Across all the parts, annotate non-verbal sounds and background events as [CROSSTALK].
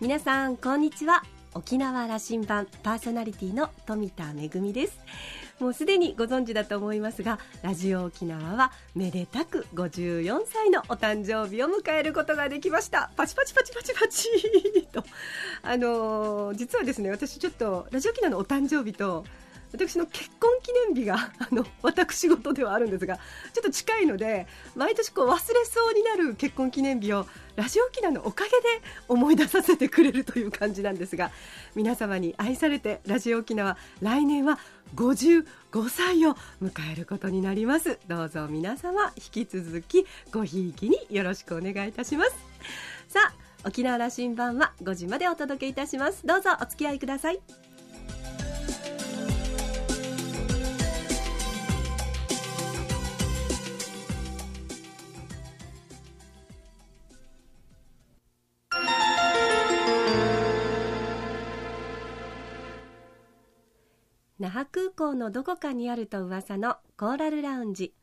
皆さんこんにちは。沖縄羅針盤パーソナリティの富田恵です。もうすでにご存知だと思いますがラジオ沖縄はめでたく54歳のお誕生日を迎えることができました。パチパチパチパチパチ。[LAUGHS] と。あのー、実はですね私ちょっとラジオ沖縄のお誕生日と私の結婚記念日が [LAUGHS] あの私事ではあるんですがちょっと近いので毎年こう忘れそうになる結婚記念日をラジオ沖縄のおかげで思い出させてくれるという感じなんですが皆様に愛されてラジオ沖縄来年は55歳を迎えることになります。どうぞ皆様引き続きごひいきによろしくお願いいたします。さあ沖縄羅針盤は5時までお届けいたします。どうぞお付き合いください。那覇空港のどこかにあると噂のコーラルラウンジ。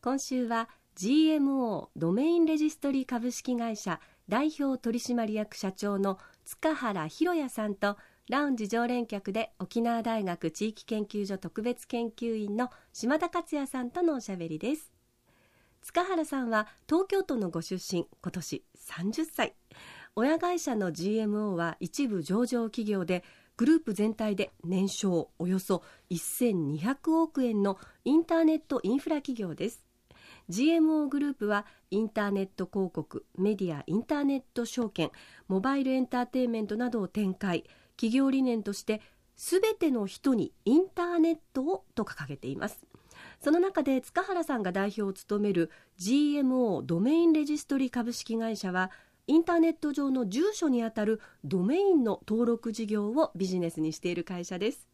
今週は GMO ドメインレジストリー株式会社代表取締役社長の塚原博也さんとラウンジ常連客で沖縄大学地域研究所特別研究員の島田克也さんとのおしゃべりです。塚原さんは東京都のご出身今年30歳。親会社の GMO は一部上場企業でグループ全体で年商およそ1200億円のインターネットインフラ企業です。GMO グループはインターネット広告メディアインターネット証券モバイルエンターテインメントなどを展開。企業理念としてすべての人にインターネットをと掲げています。その中で塚原さんが代表を務める GMO ドメインレジストリ株式会社はインターネット上の住所にあたるドメインの登録事業をビジネスにしている会社です。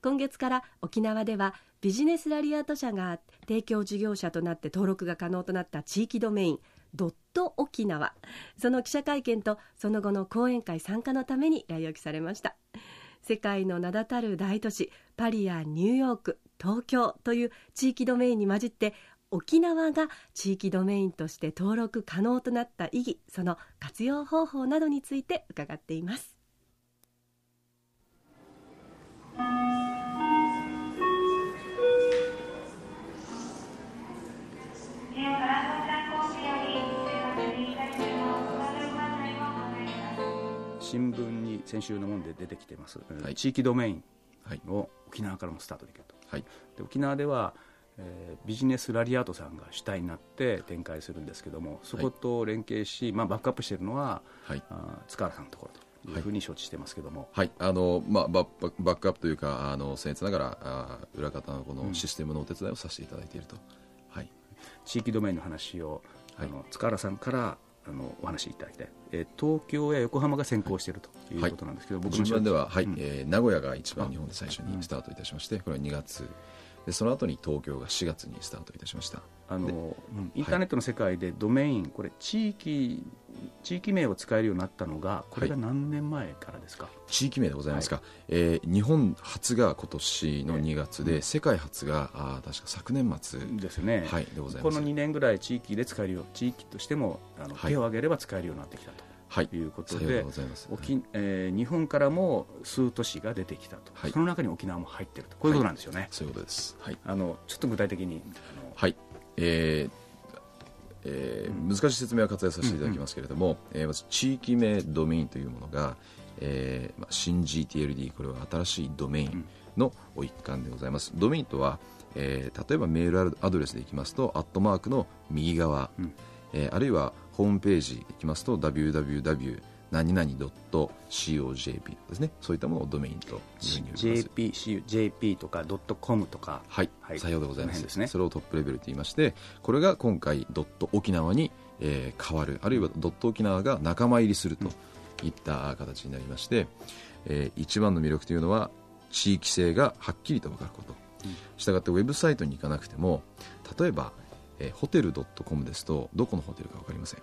今月から沖縄ではビジネスラリアート社が提供事業者となって登録が可能となった地域ドメインドット沖縄。その記者会見とその後の講演会参加のために来沖されました。世界の名だたる大都市パリやニューヨーク東京という地域ドメインに混じって沖縄が地域ドメインとして登録可能となった意義その活用方法などについて伺っています。新聞に先週のもんで出てきてます、はい、地域ドメインを沖縄からもスタートできると、はい、で沖縄ではえー、ビジネスラリアートさんが主体になって展開するんですけどもそこと連携し、まあ、バックアップしているのは、はい、あ塚原さんのところというふうに承知してますけども、はい、はい、あのまあ、バッバックアップというかあの僭越ながらあ裏方のこのシステムのお手伝いをさせていただいていると、うん、はい、地域ドメインの話を、あの塚原さんからあのお話しいただきたい、えー、東京や横浜が先行しているということなんですけど、僕の順番では、はい。うん、えー、名古屋が一番日本で最初にスタートいたしまして、これは2月でその後に東京が4月にスタートいたしました。あの、インターネットの世界でドメイン、はい、これ地域地域名を使えるようになったのがこれが何年前からですか、はい、地域名でございますか、はい、えー、日本初が今年の2月で、世界初があ確か昨年末ですね、はい、でございます。この2年ぐらい地域で使えるよう地域としてもあの、手を挙げれば使えるようになってきたと。はい、いうことで、沖えー、日本からも数都市が出てきたと、はい、その中に沖縄も入っていると、こういうことなんですよね。はい、そういうことです。はい、あのちょっと具体的にはい、えーえー、うん、難しい説明は割愛させていただきますけれども、うん。うん、えー、まず地域名ドメインというものが、えーまあ、新 GTLD これは新しいドメインの一環でございます。ドメインとは、えー、例えばメールアドレスでいきますとアットマークの右側、うん、えー、あるいはホームページ行きますと www 何々 .cojp ですね。そういったものをドメインと JP, JP とか .com とか。はい、はい、さようでございます。ね。それをトップレベルと言いましてこれが今回ドット沖縄に、えー、変わる。あるいはドット沖縄が仲間入りするといった形になりまして、えー、一番の魅力というのは地域性がはっきりと分かること、したがってウェブサイトに行かなくても例えばえー、ホテル .com ですとどこのホテルか分かりません、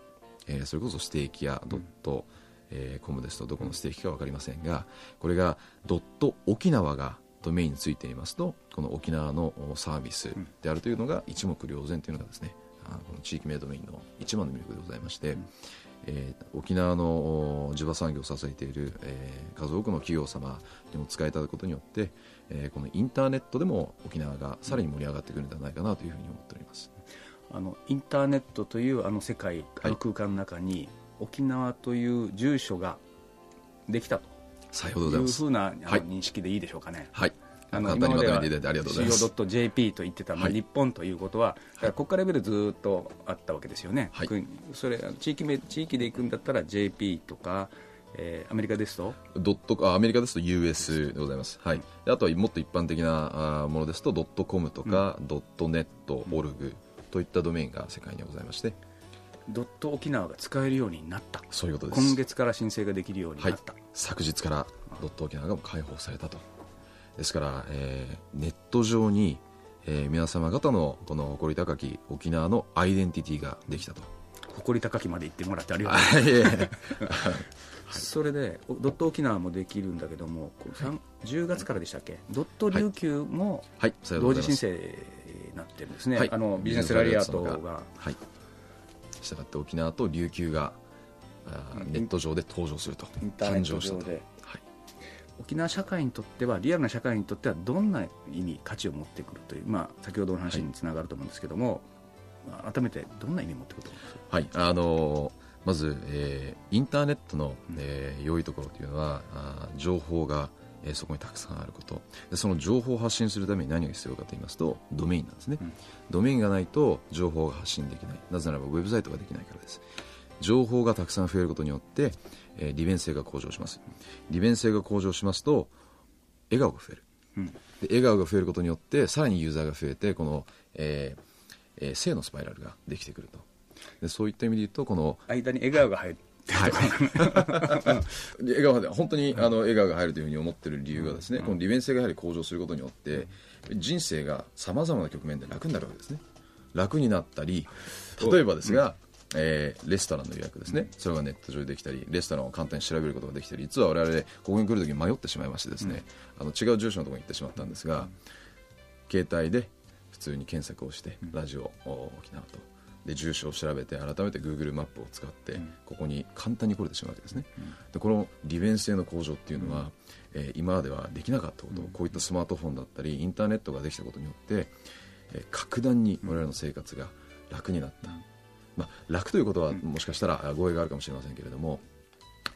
えー、それこそステーキ屋ドット、えー、コムですとどこのステーキか分かりませんがこれがドット沖縄がドメインについていますとこの沖縄のサービスであるというのが一目瞭然というのがですねあこの地域名ドメインの一番の魅力でございまして、えー、沖縄の地場産業を支えている、えー、数多くの企業様にも使えたことによって、えー、このインターネットでも沖縄がさらに盛り上がってくるんではないかなというふうに思っております。あのインターネットというあの世界、あの空間の中に、沖縄という住所ができたと。さいうふうなあの認識でいいでしょうかね。はい。あの今までは CO.jp と言ってた、まあ、日本ということは、はい、国家レベルずっとあったわけですよね、はい、それ地域名地域で行くんだったら JP とか、えー、アメリカですと？ドットあアメリカですと US でございます、はい、あとはもっと一般的なものですとドットコムとか、うん、ドットネット、オルグといったドメインが世界にはございましてドット沖縄が使えるようになった。そういうことです。今月から申請ができるようになった、はい、昨日からドット沖縄が開放されたと。ですから、えー、ネット上に、えー、皆様方のこの誇り高き沖縄のアイデンティティができたと。誇り高きまで言ってもらってありがとう。ございます [LAUGHS] それでドット沖縄もできるんだけども10月からでしたっけ？ドット琉球も同時申請になってるんですね、はい、あのビジネスラリアートが。はいしたがって沖縄と琉球がネット上で登場すると。誕生したと、はい、沖縄社会にとってはリアルな社会にとってはどんな意味価値を持ってくるという、まあ、先ほどの話につながると思うんですけども、はい、改めてどんな意味を持ってくると思います？か、はい。あのーまず、えー、インターネットの、えー、良いところというのはあ情報が、えー、そこにたくさんあること。でその情報を発信するために何が必要かと言いますとドメインなんですね、うん、ドメインがないと情報が発信できない。なぜならばウェブサイトができないからです。情報がたくさん増えることによって、えー、利便性が向上します。利便性が向上しますと笑顔が増える、うん、で笑顔が増えることによってさらにユーザーが増えてこの、えーえー、性のスパイラルができてくると。でそういった意味で言うとこの間に笑顔が入るはい、笑顔で本当にあの笑顔が入るというふうに思っている理由がですね、うん、この利便性がやはり向上することによって人生がさまざまな局面で楽になるわけですね。楽になったり例えばですが、えー、レストランの予約ですね、それがネット上でできたりレストランを簡単に調べることができたり実は我々ここに来るときに迷ってしまいましてですね、あの違う住所のところに行ってしまったんですが、携帯で普通に検索をしてラジオ沖縄とで住所を調べて改めて Google マップを使ってここに簡単に来れてしまうわけですね、でこの利便性の向上っていうのは、えー、今まではできなかったことをこういったスマートフォンだったりインターネットができたことによって、えー、格段に我々の生活が楽になった、まあ、楽ということはもしかしたら語弊があるかもしれませんけれども、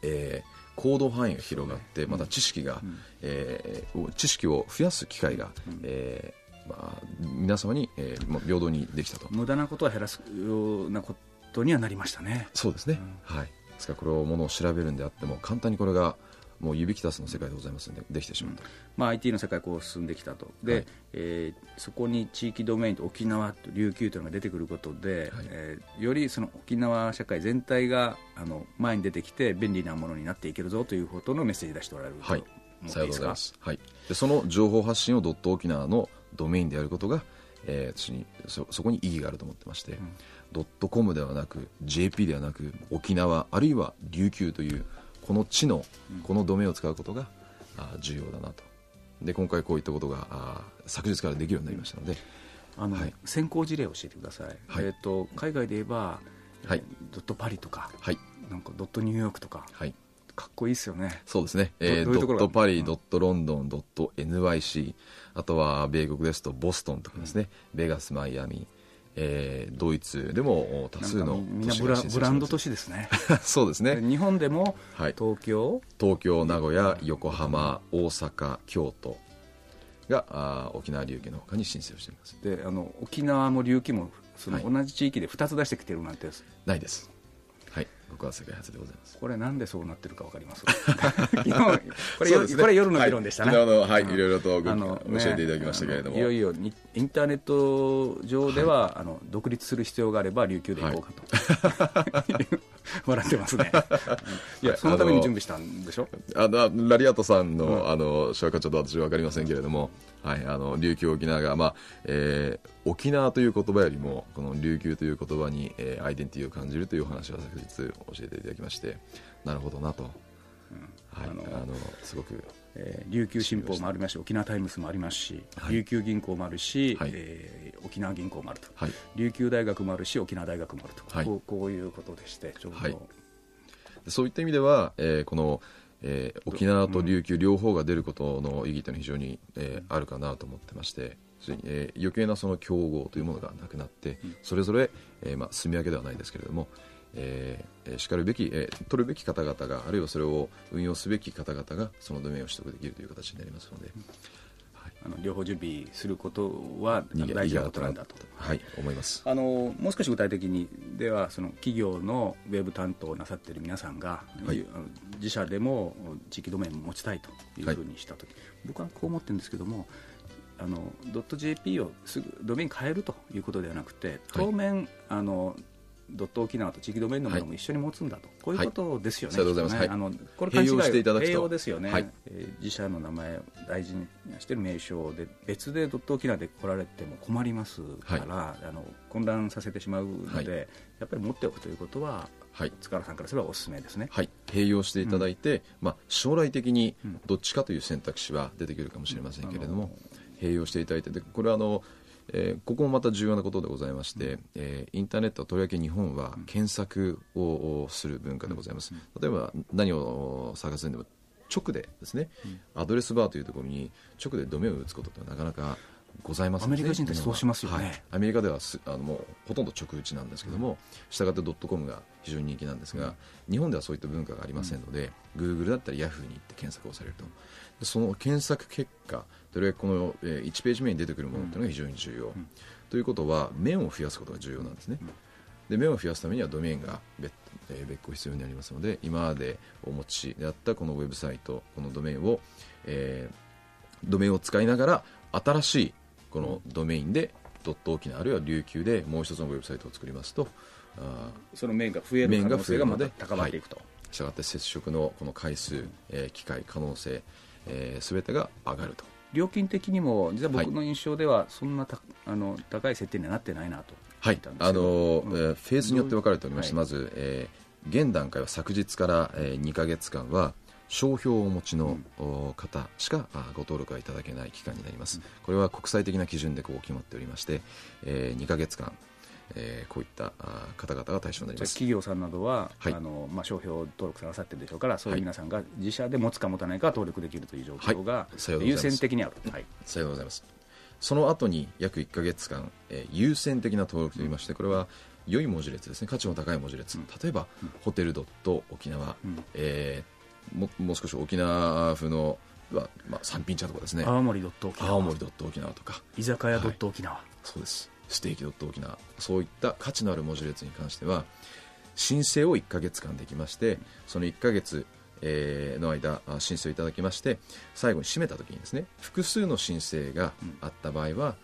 えー、行動範囲が広がってまた知識が、えー、知識を増やす機会が、えーまあ、皆様に、えー、平等にできたと。無駄なことは減らすようなことにはなりましたね。そうですね、うん、はい。ですからこれをものを調べるんであっても簡単にこれがもう指揮たすの世界でございますのでできてしまうと、うん、まあ、IT の世界こう進んできたと。で、はい、えー、そこに地域ドメインと沖縄と琉球というのが出てくることで、はい、えー、よりその沖縄社会全体があの前に出てきて便利なものになっていけるぞということのメッセージ出しておられると、はい、さようございます、はい、でその情報発信をドット沖縄のドメインであることが、えー、私にそそこに意義があると思ってまして、うん、ドットコムではなく JP ではなく沖縄あるいは琉球というこの地のこのドメインを使うことが、あ重要だなと。で今回こういったことがあ昨日からできるようになりましたので、あの、はい、先行事例を教えてください、はい、えーと、海外で言えば、はい、ドットパリとか、はい、なんかドットニューヨークとか、はい、かっこいいですよね。そうですね、えー、ドットパリ、ドットロンドンドット NYC あとは米国ですとボストンとかですね、うん、ベガスマイアミえー、ドイツでも多数のみんなブラブランド都市ですね。[LAUGHS] そうですね。日本でも東京、はい、東京？名古屋横浜大阪京都があ沖縄琉球のほかに申請をしています。であの沖縄も琉球もその同じ地域で2つ出してきてるなんて、はい、ないです僕は世界初でございます。これなんでそうなってるかわかります？[LAUGHS] これ、ね、これ夜の議論でしたね、はい、はい、いろいろとあの、ね、教えていただきましたけれども。いよいよインターネット上では、はい、あの独立する必要があれば琉球で行こうかと、はい、[LAUGHS] 笑ってますね。[LAUGHS] いやそのために準備したんでしょ？あのラリアットさんの、うん、あの紹介ちょっと私は分かりませんけれども、はい、あの琉球沖縄が、まあえー、沖縄という言葉よりもこの琉球という言葉に、えー、アイデンティティを感じるというお話を昨日教えていただきましてなるほどなと、うん。はい、あのすごく、えー、琉球新報もありますし沖縄タイムスもありますし、はい、琉球銀行もあるし、はい、えー、沖縄銀行もある。と、はい、琉球大学もあるし沖縄大学もあると、はい、こうこういうことでしてちょうど、はい。そういった意味では、えー、この、えー、沖縄と琉球両方が出ることの意義というのは非常に、えー、あるかなと思ってまして、えー、余計なその競合というものがなくなって、それぞれ、えーまあ、住み分けではないですけれども、えー、しかるべき、えー、取るべき方々があるいはそれを運用すべき方々がそのドメインを取得できるという形になりますので、はい、あの両方準備することは大事なことなんだと、はい、思います。あのもう少し具体的にではその企業のウェブ担当をなさっている皆さんが、はい、自社でも地域ドメインを持ちたいというふうにしたとき、はい、僕はこう思ってるんですけどもあの .jp をすぐドメイン変えるということではなくて当面、はい、あのドット沖縄と地域ドメインのものも一緒に持つんだと、はい、こういうことですよね。はい、ねあのこれ勘違いしていただくと。併用ですよね、はい、えー、自社の名前を大事にしている名称で別でドット沖縄で来られても困りますから、はい、あの混乱させてしまうので、やっぱり持っておくということははい、塚原さんからすればおすすめですね。はい、併用していただいて、うん、まあ将来的にどっちかという選択肢は出てくるかもしれませんけれども、うん、併用していただいてでこれはあのえー、ここもまた重要なことでございまして、えー、インターネットとりわけ日本は検索をする文化でございます。例えば何を探すんでも直でですね、アドレスバーというところに直でドメを打つことってなかなかございます、ね、アメリカ人ってそうしますよね、はい、アメリカではあのもうほとんど直打ちなんですけども、したがってドットコムが非常に人気なんですが、日本ではそういった文化がありませんので、グーグルだったりヤフーに行って検索をされるとその検索結果どれこの、え1ページ目に出てくるものというのが非常に重要、うん、ということは面を増やすことが重要なんですね、うん、で面を増やすためにはドメインが別,、えー、別個必要になりますので今までお持ちであったこのウェブサイトこのドメインを、えー、ドメインを使いながら新しいこのドメインでドット沖縄あるいは琉球でもう一つのウェブサイトを作りますとあその面が増える可能性がまだ高まっていくと、はい、したがって接触のこの回数、えー、機会可能性えー、全てが上がると。料金的にも実は僕の印象ではそんなた、はい、あの高い設定にはなってないなとはい。あの、うん、フェーズによって分かれておりまして、はい、まず、えー、現段階は昨日から、えー、2か月間は商標をお持ちの方しかご登録はいただけない期間になります、これは国際的な基準でこう決まっておりまして、えー、2か月間えー、こういった方々が対象になります。企業さんなどは、はい、あのまあ、商標登録なさってるでしょうからそういう皆さんが自社で持つか持たないか登録できるという状況が、優先的にある、はい、さようでございます。その後に約1か月間、えー、優先的な登録といいましてこれは良い文字列ですね。価値の高い文字列、うん、例えば、うん、ホテルドット沖縄、うん、えー、ももう少し沖縄風のは、まあ、三品茶とかですね。青森ドット沖縄。青森ドット沖縄とか。居酒屋ドット沖縄、はい、そうですステーキドット沖縄。そういった価値のある文字列に関しては申請を1か月間できましてその1か月えの間申請をいただきまして最後に締めた時にですね複数の申請があった場合は、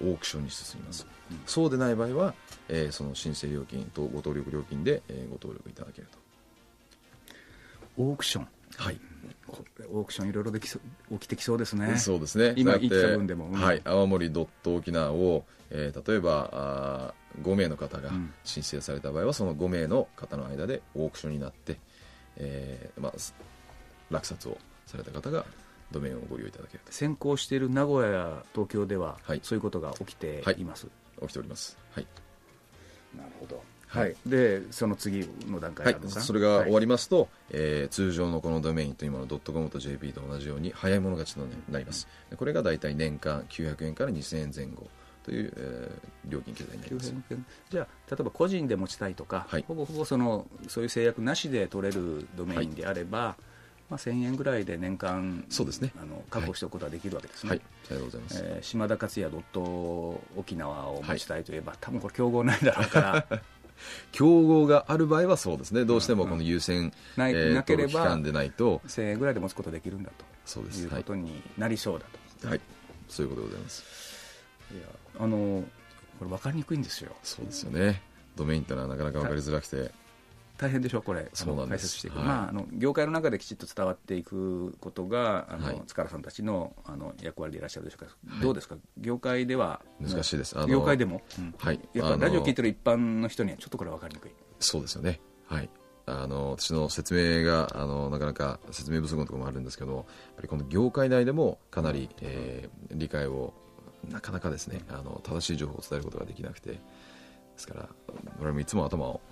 オークションに進みます、うん、そうでない場合は、えー、その申請料金とご登録料金で、えー、ご登録いただけると。オークションはい。オークションいろいろできそ起きてきそうですね。そうですね。今た分でも、うん、はい、青森ドット沖縄を、えー、例えばあ5名の方が申請された場合は、うん、その5名の方の間でオークションになって、えー、まあ落札をされた方がドメインをご利用いただける先行している名古屋や東京では、はい、そういうことが起きてい。ます、はい、起きております。はい。なるほど。はい、でその次の段階はい、それが終わりますと、はい、えー、通常のこのドメインと今のドットコムと JP と同じように早い者勝ちとなります、これが大体年間900円から2000円前後という、えー、料金形態になります。じゃあ例えば個人で持ちたいとか、はい、ほぼほぼそのそういう制約なしで取れるドメインであれば、はいまあ、1000円ぐらいで年間そうですね。あの確保しておくことができるわけですね。はい、ありがとうございます、えー、島田克也ドット沖縄を持ちたいといえば、はい、多分これ競合ないだろうから。[LAUGHS] 競合がある場合はそうですね。どうしてもこの優先、[LAUGHS] うん、なえなければ期間でないと。1000円ぐらいで持つことができるんだとそうですいうことになりそうだと、はい、そういうことでございます。いやあのこれ分かりにくいんですよ。そうですよね。ドメインってのはなかなか分かりづらくて大変でしょうこれ。そうなんです。していく、はい、まあ、あの業界の中できちっと伝わっていくことがあの、はい、塚原さんたちのあの役割でいらっしゃるでしょうか、はい、どうですか？業界では。難しいです。業界でも、うん、はい、やっぱラジオ聞いてる一般の人にはちょっとこれ分かりにくい。そうですよね。はい。あの私の説明があのなかなか説明不足のところもあるんですけどやっぱりこの業界内でもかなり、えー、理解をなかなかですねあの正しい情報を伝えることができなくて。ですから俺もいつも頭を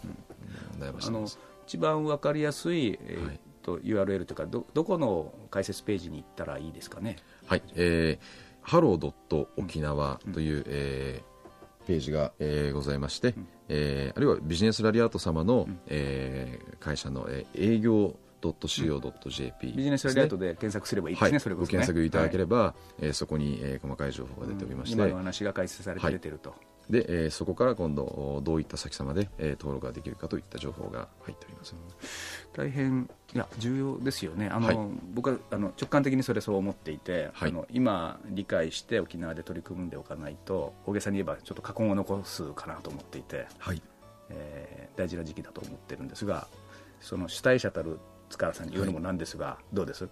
悩ましてます。一番わかりやすい、えー、と URL というかどどこの解説ページに行ったらいいですかね？はい、えー、ハロー沖縄という、うん、えー、ページが、えー、ございまして、うん、えー、あるいはビジネスラリアート様の、うん、えー、会社の、えー、営業 .co.jp、ビジネスラリアートで検索すればいいですね、はい、それこそ、ね、ご検索いただければ、はい、えー、そこに、えー、細かい情報が出ておりまして、今の話が解説されて出てると、はいで、えー、そこから今度どういった先様で、えー、登録ができるかといった情報が入っております、大変いや重要ですよね。あの、はい、僕はあの直感的にそれそう思っていて、はい、あの今理解して沖縄で取り組んでおかないと大げさに言えばちょっと過根を残すかなと思っていて、はい。えー、大事な時期だと思ってるんですがその主体者たる塚原さんに言うのもなんですが、どうです？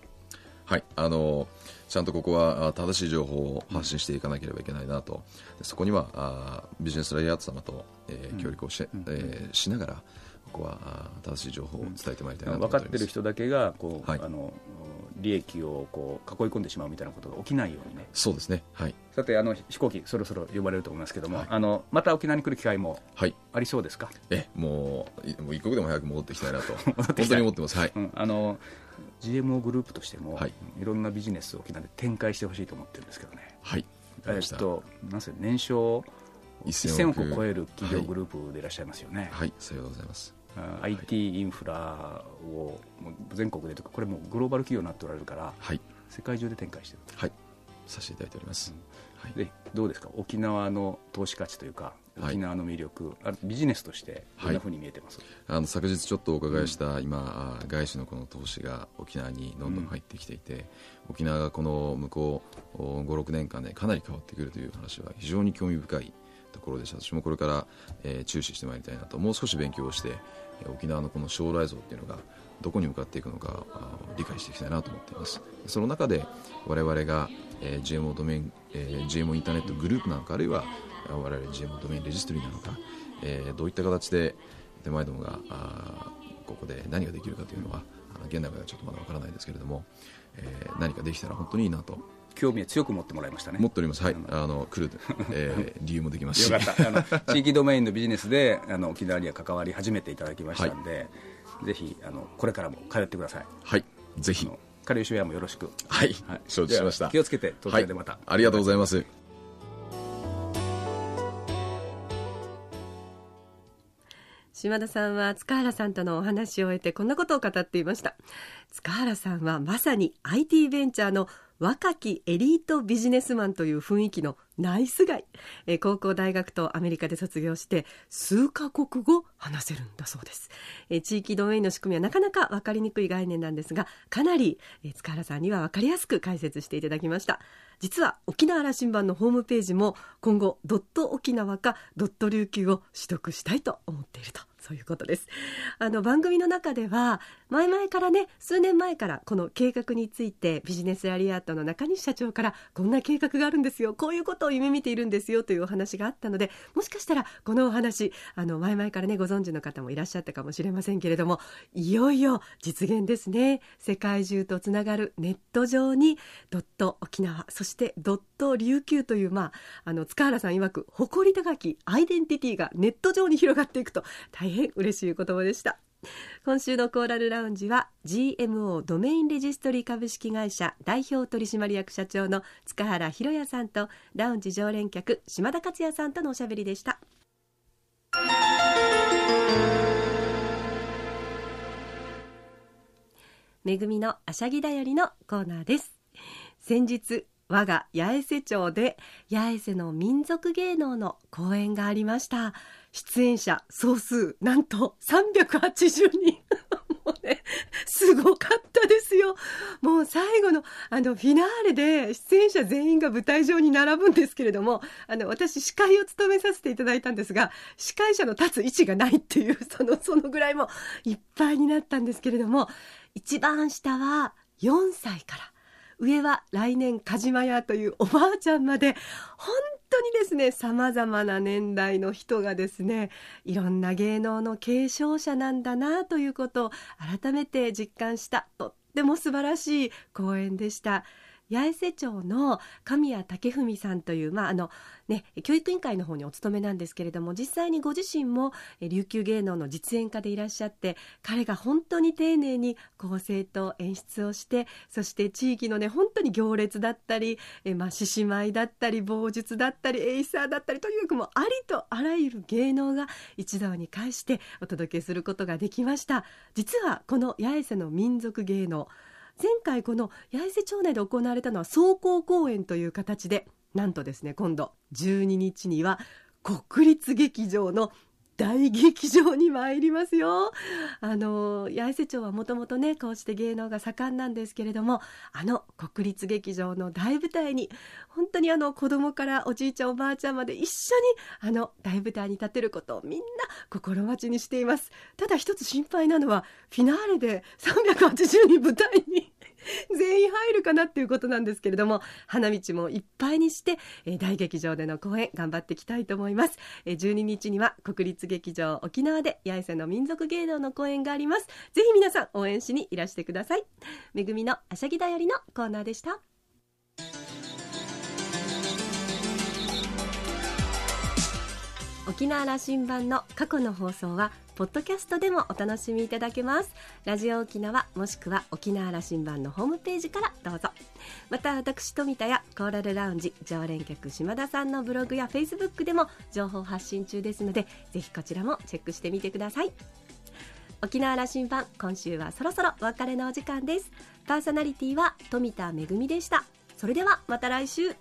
はい。あのちゃんとここは正しい情報を発信していかなければいけないなと、そこにはあビジネスライアート様と、えー、協力をし,、えー、しながらここは正しい情報を伝えてまいりたいなと分かってる人だけがこう、はい、あの利益をこう囲い込んでしまうみたいなことが起きないようにね。そうですね、はい、さてあの飛行機そろそろ呼ばれると思いますけども、はい、あのまた沖縄に来る機会もありそうですか、えもうもう一刻でも早く戻ってきたいなと。[LAUGHS] 本当に思ってます、はい。うん、あの GMO グループとしても、はい、いろんなビジネスを沖縄で展開してほしいと思ってるんですけどね。はい。えっと、なんせ年商1000億。を超える企業グループでいらっしゃいますよね。はい、さようございます。IT インフラを全国でとかこれもグローバル企業になっておられるから、はい、世界中で展開してるはい。させていただいております、うん、はい、でどうですか？沖縄の投資価値というか沖縄の魅力、はい、ビジネスとしてどんなふうに見えてます、はい、あの昨日ちょっとお伺いした、うん、今外資のこの投資が沖縄にどんどん入ってきていて、うん、沖縄がこの向こう56年間でかなり変わってくるという話は非常に興味深いところでした。私もこれから、えー、注視してまいりたいなともう少し勉強をして沖縄のこの将来像っていうのがどこに向かっていくのか理解していきたいなと思っています。その中で我々が、えー、GMO ドメイン、えー、GMO インターネットグループなのかあるいは我々 GMO ドメインレジストリーなのか、えー、どういった形で手前どもがあここで何ができるかというのは現代まではちょっとまだわからないですけれども、えー、何かできたら本当にいいなと。興味は強く持ってもらいましたね。持っております。はい。あの来る、えー、[LAUGHS] 理由もできますし。よかった。あの [LAUGHS] 地域ドメインのビジネスであの沖縄には関わり始めていただきましたんで、はい。ぜひあのこれからも通ってください。はい。ぜひ。カリウシウェアもよろしく。はい、はい、承知しました。気をつけて東京でまた、はい、ありがとうございます、島田さんは塚原さんとのお話を終えてこんなことを語っていました。塚原さんはまさに IT ベンチャーの若きエリートビジネスマンという雰囲気のナイスガイ、え高校大学とアメリカで卒業して数カ国語話せるんだそうです、え地域ドメインの仕組みはなかなか分かりにくい概念なんですがかなり、え塚原さんには分かりやすく解説していただきました。実は沖縄羅針盤のホームページも今後ドット沖縄かドット琉球を取得したいと思っていると。そういうことです。あの番組の中では前々からね数年前からこの計画についてビジネスラリアートの中西社長からこんな計画があるんですよ。こういうことを夢見ているんですよというお話があったのでもしかしたらこのお話あの前々からねご存知の方もいらっしゃったかもしれませんけれどもいよいよ実現ですね。世界中とつながるネット上にドット沖縄そしてドット琉球というまああの塚原さん曰く誇り高きアイデンティティがネット上に広がっていくと大変嬉しい言葉でした。今週のコーラルラウンジは GMO ドメインレジストリ株式会社代表取締役社長の塚原博也さんとラウンジ常連客島田克也さんとのおしゃべりでした。めぐみのあしゃぎだよりのコーナーです。先日我が八重瀬町で八重瀬の民族芸能の公演がありました。出演者総数なんと380人。[LAUGHS] もうねすごかったですよ。もう最後のあのフィナーレで出演者全員が舞台上に並ぶんですけれどもあの私司会を務めさせていただいたんですが司会者の立つ位置がないっていうそのそのぐらいもいっぱいになったんですけれども一番下は4歳から。上は来年鹿島屋というおばあちゃんまで本当にですねさまざまな年代の人がですねいろんな芸能の継承者なんだなということを改めて実感したとっても素晴らしい公演でした。八重瀬町の神谷武文さんという、まああのね、教育委員会の方にお勤めなんですけれども実際にご自身も琉球芸能の実演家でいらっしゃって彼が本当に丁寧に構成と演出をしてそして地域のね本当に行列だったりえ、ま、獅子舞だったり棒術だったりエイサーだったりとにかくもありとあらゆる芸能が一堂に会してお届けすることができました。実はこの八重瀬の民族芸能前回この八重瀬町内で行われたのは壮行公演という形でなんとですね今度12日には国立劇場の大劇場に参りますよ。あの八重瀬町はもともとねこうして芸能が盛んなんですけれどもあの国立劇場の大舞台に本当にあの子供からおじいちゃんおばあちゃんまで一緒にあの大舞台に立てることをみんな心待ちにしていますただ一つ心配なのはフィナーレで380人舞台に [LAUGHS] 全員入るかなっていうことなんですけれども花道もいっぱいにして、えー、大劇場での公演頑張っていきたいと思います、えー、12日には国立劇場沖縄で八重瀬の民族芸能の公演があります。ぜひ皆さん応援しにいらしてください。めぐみのあしゃぎだよりのコーナーでした。沖縄羅針盤の過去の放送はポッドキャストでもお楽しみいただけます。ラジオ沖縄もしくは沖縄羅針盤のホームページからどうぞ。また私富田やコーラルラウンジ常連客島田さんのブログやフェイスブックでも情報発信中ですのでぜひこちらもチェックしてみてください。沖縄羅針盤今週はそろそろお別れのお時間です。パーソナリティは富田恵でした。それではまた来週。